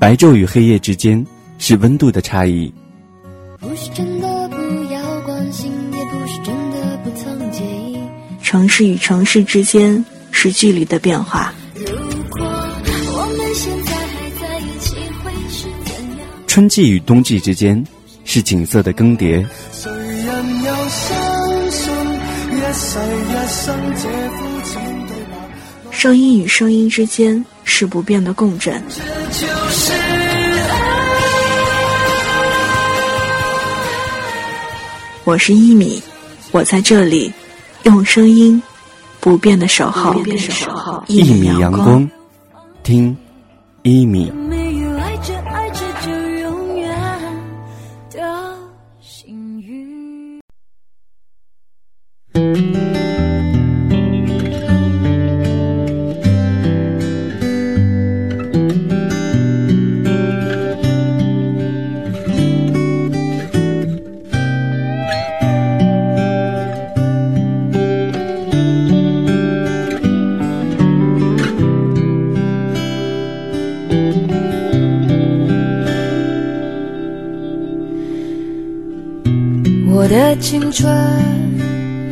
白昼与黑夜之间是温度的差异。不是真的不要关心，也不是真的不曾介意。城市与城市之间是距离的变化。如果我们现在还在一起，会是怎样？春季与冬季之间是景色的更迭。谁人又相信一世一生这肤浅对白？声音与声音之间是不变的共振。我是一米，我在这里，用声音不变的守候，一米阳光，听一米。我的青春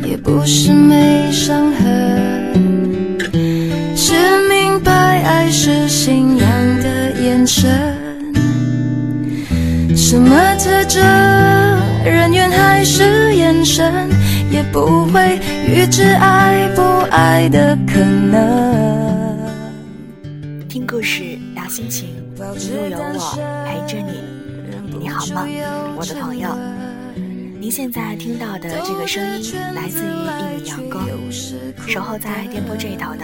也不是没伤痕，是明白爱是信仰的眼神。什么特征，人缘还是眼神，也不会预知爱不爱的可能。听故事，聊心情，一路有我陪着你。你好吗，我的朋友？您现在听到的这个声音来自于一米阳光，守候在电波这一头的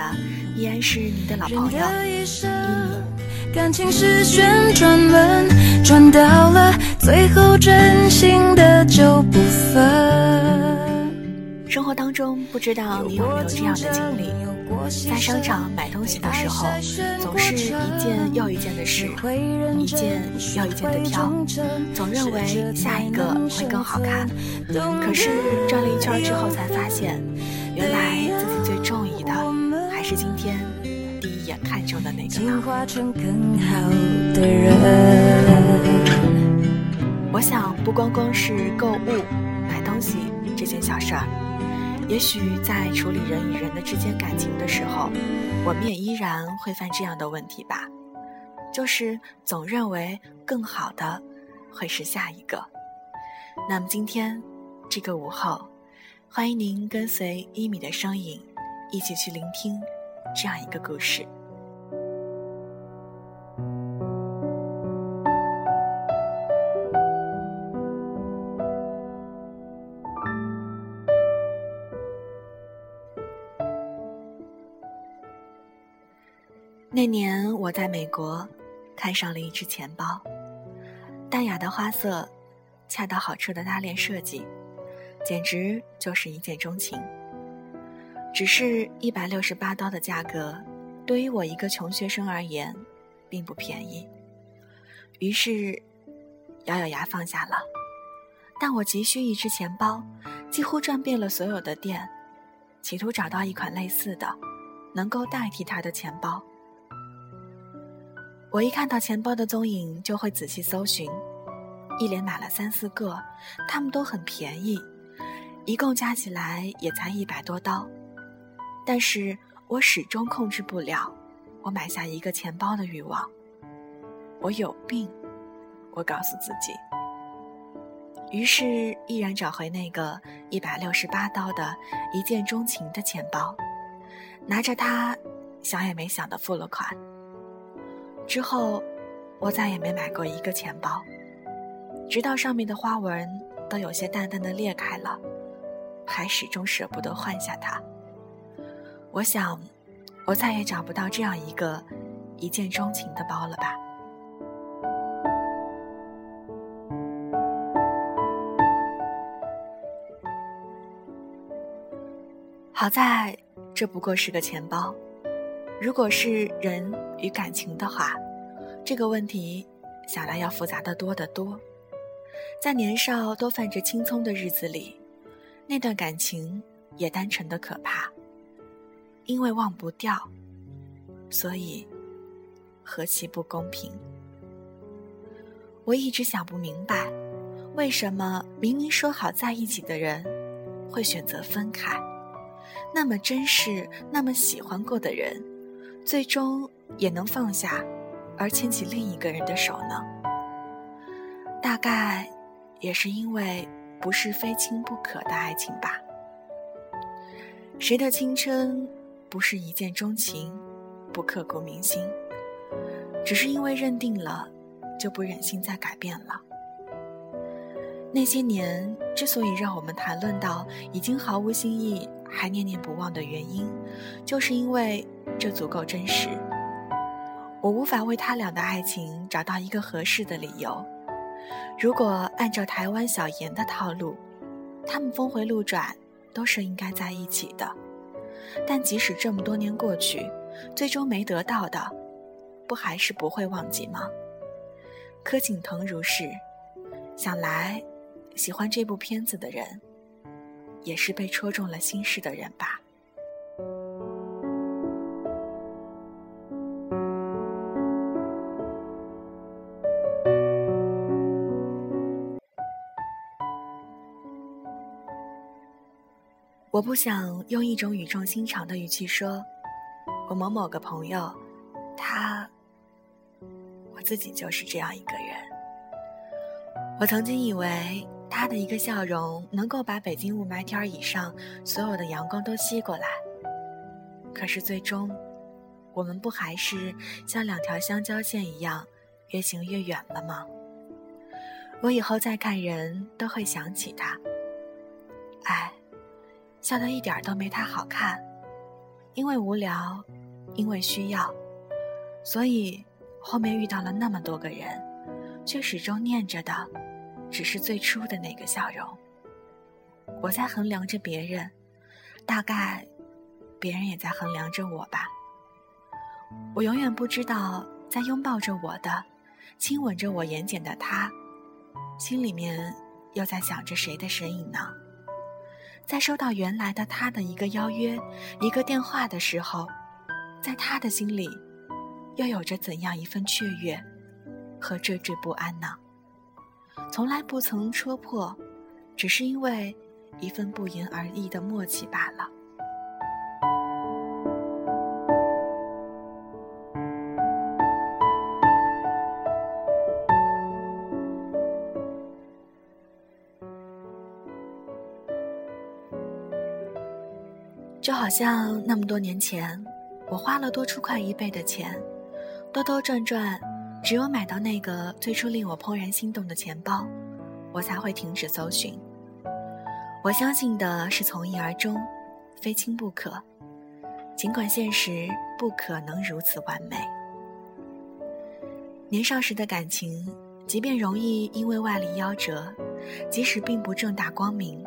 依然是您的老朋友一米。感情是旋转门，转到了最后，真心的就不分。生活当中，不知道你有没有这样的经历？在商场买东西的时候，总是一件又一件的试，一件又一件的挑，总认为下一个会更好看。可是转了一圈之后，才发现，原来自己最中意的还是今天第一眼看中的那个。我想，不光光是购物、买东西这件小事儿，也许在处理人与人的之间感情的时候，我们也依然会犯这样的问题吧，就是总认为更好的会是下一个。那么今天这个午后，欢迎您跟随一米的声音，一起去聆听这样一个故事。那年我在美国，看上了一只钱包，淡雅的花色，恰到好处的拉链设计，简直就是一见钟情。只是一百六十八刀的价格，对于我一个穷学生而言，并不便宜。于是，咬咬牙放下了。但我急需一只钱包，几乎转遍了所有的店，企图找到一款类似的，能够代替它的钱包。我一看到钱包的踪影，就会仔细搜寻，一连买了三四个，他们都很便宜，一共加起来也才一百多刀。但是我始终控制不了我买下一个钱包的欲望。我有病，我告诉自己。于是毅然找回那个一百六十八刀的一见钟情的钱包，拿着它，想也没想的付了款。之后，我再也没买过一个钱包，直到上面的花纹都有些淡淡的裂开了，还始终舍不得换下它。我想，我再也找不到这样一个一见钟情的包了吧。好在，这不过是个钱包。如果是人与感情的话，这个问题想来要复杂的多得多。在年少都泛着青葱的日子里，那段感情也单纯的可怕。因为忘不掉，所以何其不公平。我一直想不明白，为什么明明说好在一起的人，会选择分开？那么珍视、那么喜欢过的人，最终也能放下，而牵起另一个人的手呢？大概，也是因为不是非亲不可的爱情吧。谁的青春不是一见钟情，不刻骨铭心？只是因为认定了，就不忍心再改变了。那些年之所以让我们谈论到已经毫无新意，还念念不忘的原因，就是因为这足够真实。我无法为他俩的爱情找到一个合适的理由。如果按照台湾小妍的套路，他们峰回路转。都是应该在一起的，但即使这么多年过去，最终没得到的，不还是不会忘记吗？柯景腾如是，想来，喜欢这部片子的人，也是被戳中了心事的人吧。我不想用一种语重心长的语气说，我某某个朋友，他，我自己就是这样一个人。我曾经以为他的一个笑容能够把北京雾霾天以上所有的阳光都吸过来，可是最终，我们不还是像两条相交线一样，越行越远了吗？我以后再看人都会想起他，哎。笑得一点都没他好看，因为无聊，因为需要，所以后面遇到了那么多个人，却始终念着的，只是最初的那个笑容。我在衡量着别人，大概，别人也在衡量着我吧。我永远不知道，在拥抱着我的，亲吻着我眼睑的他，心里面又在想着谁的身影呢？在收到原来的他的一个邀约、一个电话的时候，在他的心里，又有着怎样一份雀跃和惴惴不安呢？从来不曾戳破，只是因为一份不言而喻的默契罢了。就好像那么多年前，我花了多出快一倍的钱，兜兜转转，只有买到那个最初令我怦然心动的钱包，我才会停止搜寻。我相信的是从一而终，非亲不可，尽管现实不可能如此完美。年少时的感情，即便容易因为外力夭折，即使并不正大光明，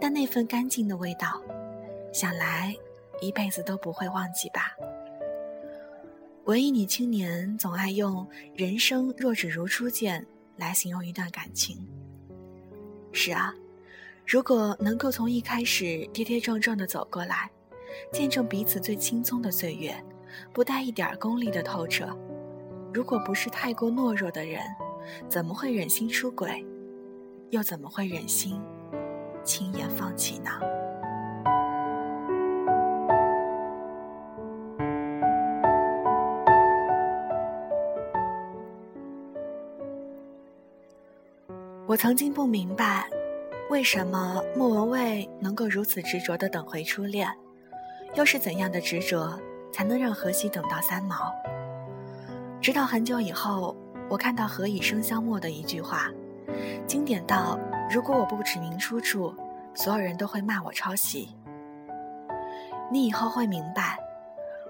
但那份干净的味道。想来，一辈子都不会忘记吧。文艺女青年总爱用“人生若只如初见”来形容一段感情。是啊，如果能够从一开始跌跌撞撞的走过来，见证彼此最轻松的岁月，不带一点功利的透彻，如果不是太过懦弱的人，怎么会忍心出轨？又怎么会忍心轻言放弃呢？我曾经不明白，为什么莫文蔚能够如此执着地等回初恋，又是怎样的执着才能让何西等到三毛？直到很久以后，我看到《何以笙箫默》的一句话，经典到如果我不指明出处，所有人都会骂我抄袭。你以后会明白，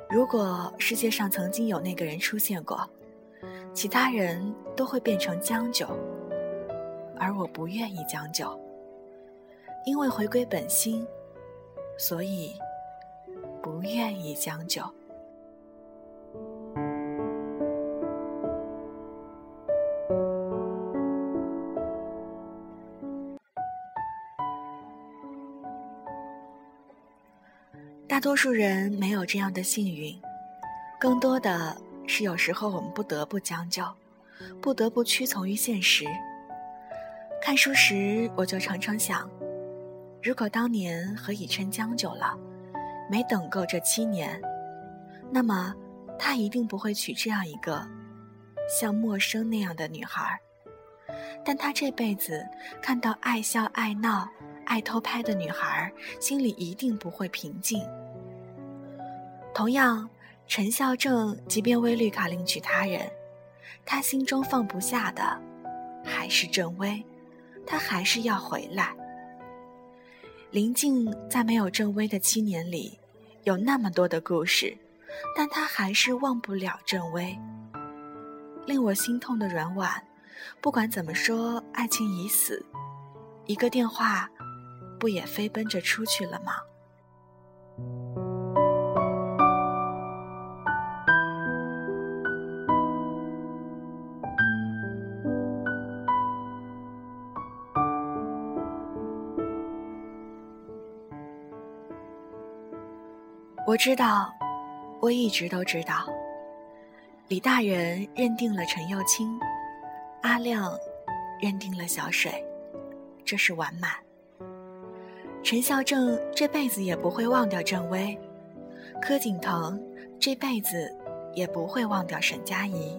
如果世界上曾经有那个人出现过，其他人都会变成将就。而我不愿意将就，因为回归本心，所以不愿意将就。大多数人没有这样的幸运，更多的是有时候我们不得不将就，不得不屈从于现实。看书时，我就常常想，如果当年和以琛将就了，没等够这七年，那么他一定不会娶这样一个像陌生那样的女孩。但他这辈子看到爱笑爱闹、爱偷拍的女孩，心里一定不会平静。同样，陈孝正即便为绿卡另娶他人，他心中放不下的还是郑薇，他还是要回来。林静在没有郑薇的七年里，有那么多的故事，但他还是忘不了郑薇。令我心痛的软婉。不管怎么说，爱情已死，一个电话，不也飞奔着出去了吗？我知道，我一直都知道，李大人认定了陈幼卿。阿亮认定了小水，这是完满。陈孝正这辈子也不会忘掉郑薇，柯景腾这辈子也不会忘掉沈佳宜，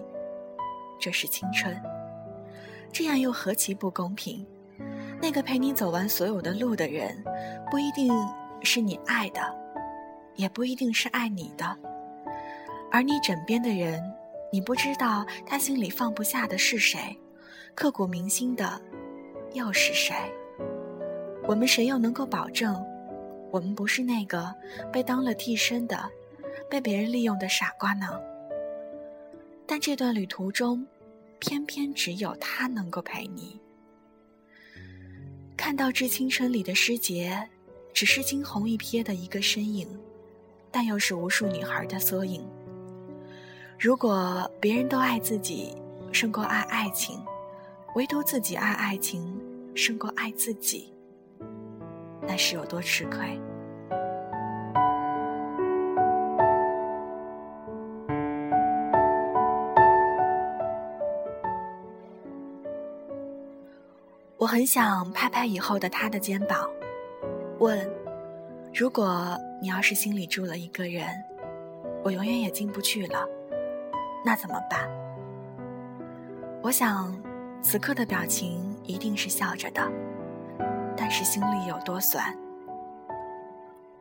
这是青春。这样又何其不公平？那个陪你走完所有的路的人，不一定是你爱的，也不一定是爱你的，而你枕边的人。你不知道他心里放不下的是谁，刻骨铭心的又是谁？我们谁又能够保证，我们不是那个被当了替身的、被别人利用的傻瓜呢？但这段旅途中，偏偏只有他能够陪你。看到《致青春》里的诗杰，只是惊鸿一瞥的一个身影，但又是无数女孩的缩影。如果别人都爱自己胜过爱爱情，唯独自己爱爱情胜过爱自己，那是有多吃亏？我很想拍拍以后的他的肩膀，问：如果你要是心里住了一个人，我永远也进不去了。那怎么办？我想，此刻的表情一定是笑着的，但是心里有多酸。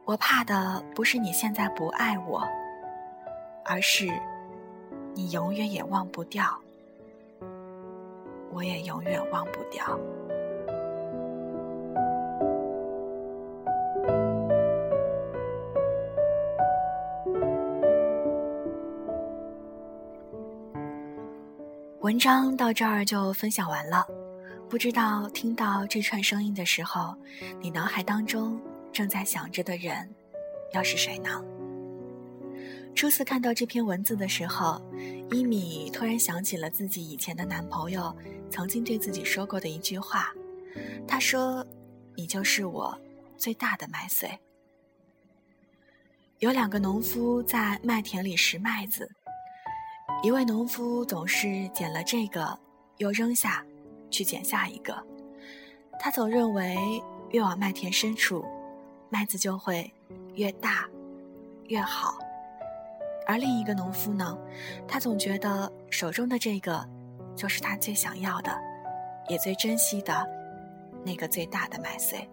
我怕的不是你现在不爱我，而是你永远也忘不掉，我也永远忘不掉。文章到这儿就分享完了，不知道听到这串声音的时候，你脑海当中正在想着的人，又是谁呢？初次看到这篇文字的时候，伊米突然想起了自己以前的男朋友曾经对自己说过的一句话，他说：“你就是我最大的麦穗。”有两个农夫在麦田里拾麦子。一位农夫总是捡了这个，又扔下，去捡下一个。他总认为越往麦田深处，麦子就会越大，越好。而另一个农夫呢，他总觉得手中的这个，就是他最想要的，也最珍惜的，那个最大的麦穗。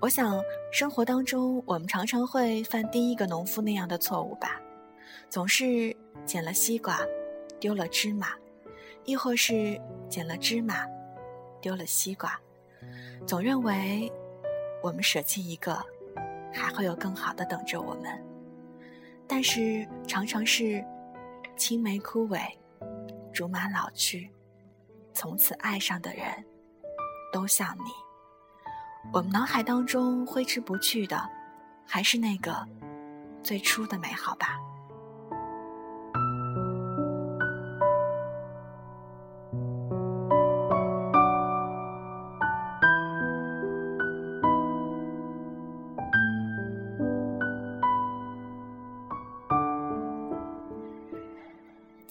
我想，生活当中我们常常会犯第一个农夫那样的错误吧。总是捡了西瓜，丢了芝麻，亦或是捡了芝麻，丢了西瓜，总认为我们舍弃一个，还会有更好的等着我们。但是常常是青梅枯萎，竹马老去，从此爱上的人都像你。我们脑海当中挥之不去的，还是那个最初的美好吧。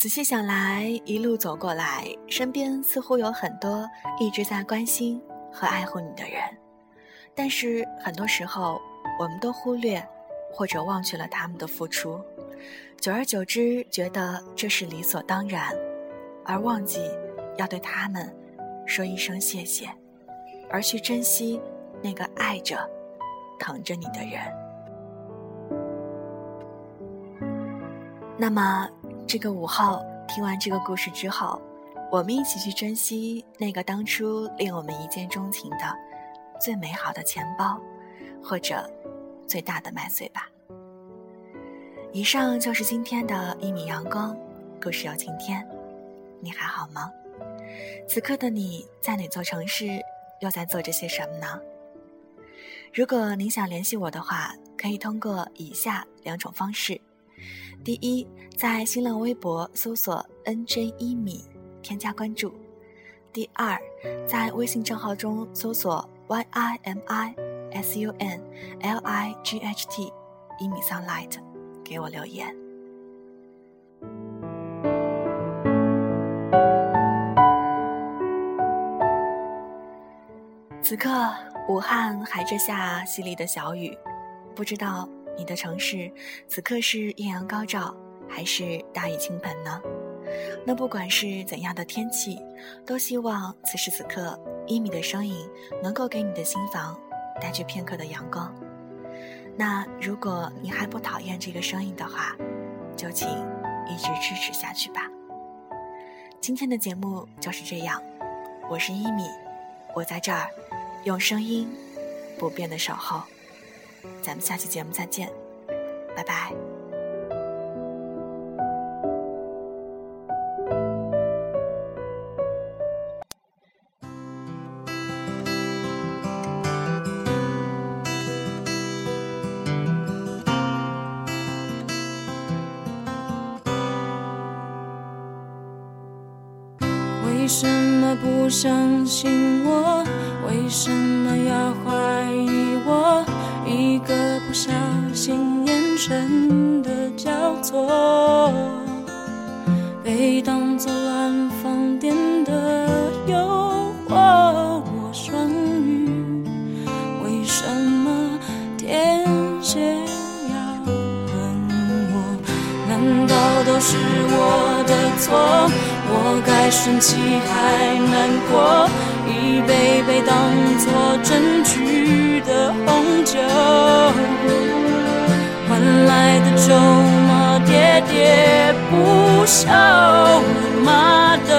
仔细想来，一路走过来，身边似乎有很多一直在关心和爱护你的人，但是很多时候，我们都忽略或者忘却了他们的付出，久而久之，觉得这是理所当然，而忘记要对他们说一声谢谢，而去珍惜那个爱着、疼着你的人。那么。这个午后，听完这个故事之后，我们一起去珍惜那个当初令我们一见钟情的最美好的钱包，或者最大的麦穗吧。以上就是今天的一米阳光故事有晴天，你还好吗？此刻的你在哪座城市，又在做着些什么呢？如果您想联系我的话，可以通过以下两种方式。第一，在新浪微博搜索 “nj 一米”，添加关注；第二，在微信账号中搜索 “yimisunlight”，一米 sunlight，给我留言。此刻，武汉还在下淅沥的小雨，不知道。你的城市此刻是艳阳高照，还是大雨倾盆呢？那不管是怎样的天气，都希望此时此刻一米的声音能够给你的心房带去片刻的阳光。那如果你还不讨厌这个声音的话，就请一直支持下去吧。今天的节目就是这样，我是一米，我在这儿用声音不变的守候。咱们下期节目再见，拜拜。为什么不相信我？为什么错？我该生气还难过？一杯杯当作证据的红酒，换来的筹码喋喋不休。妈的，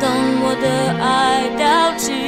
当我的爱掉进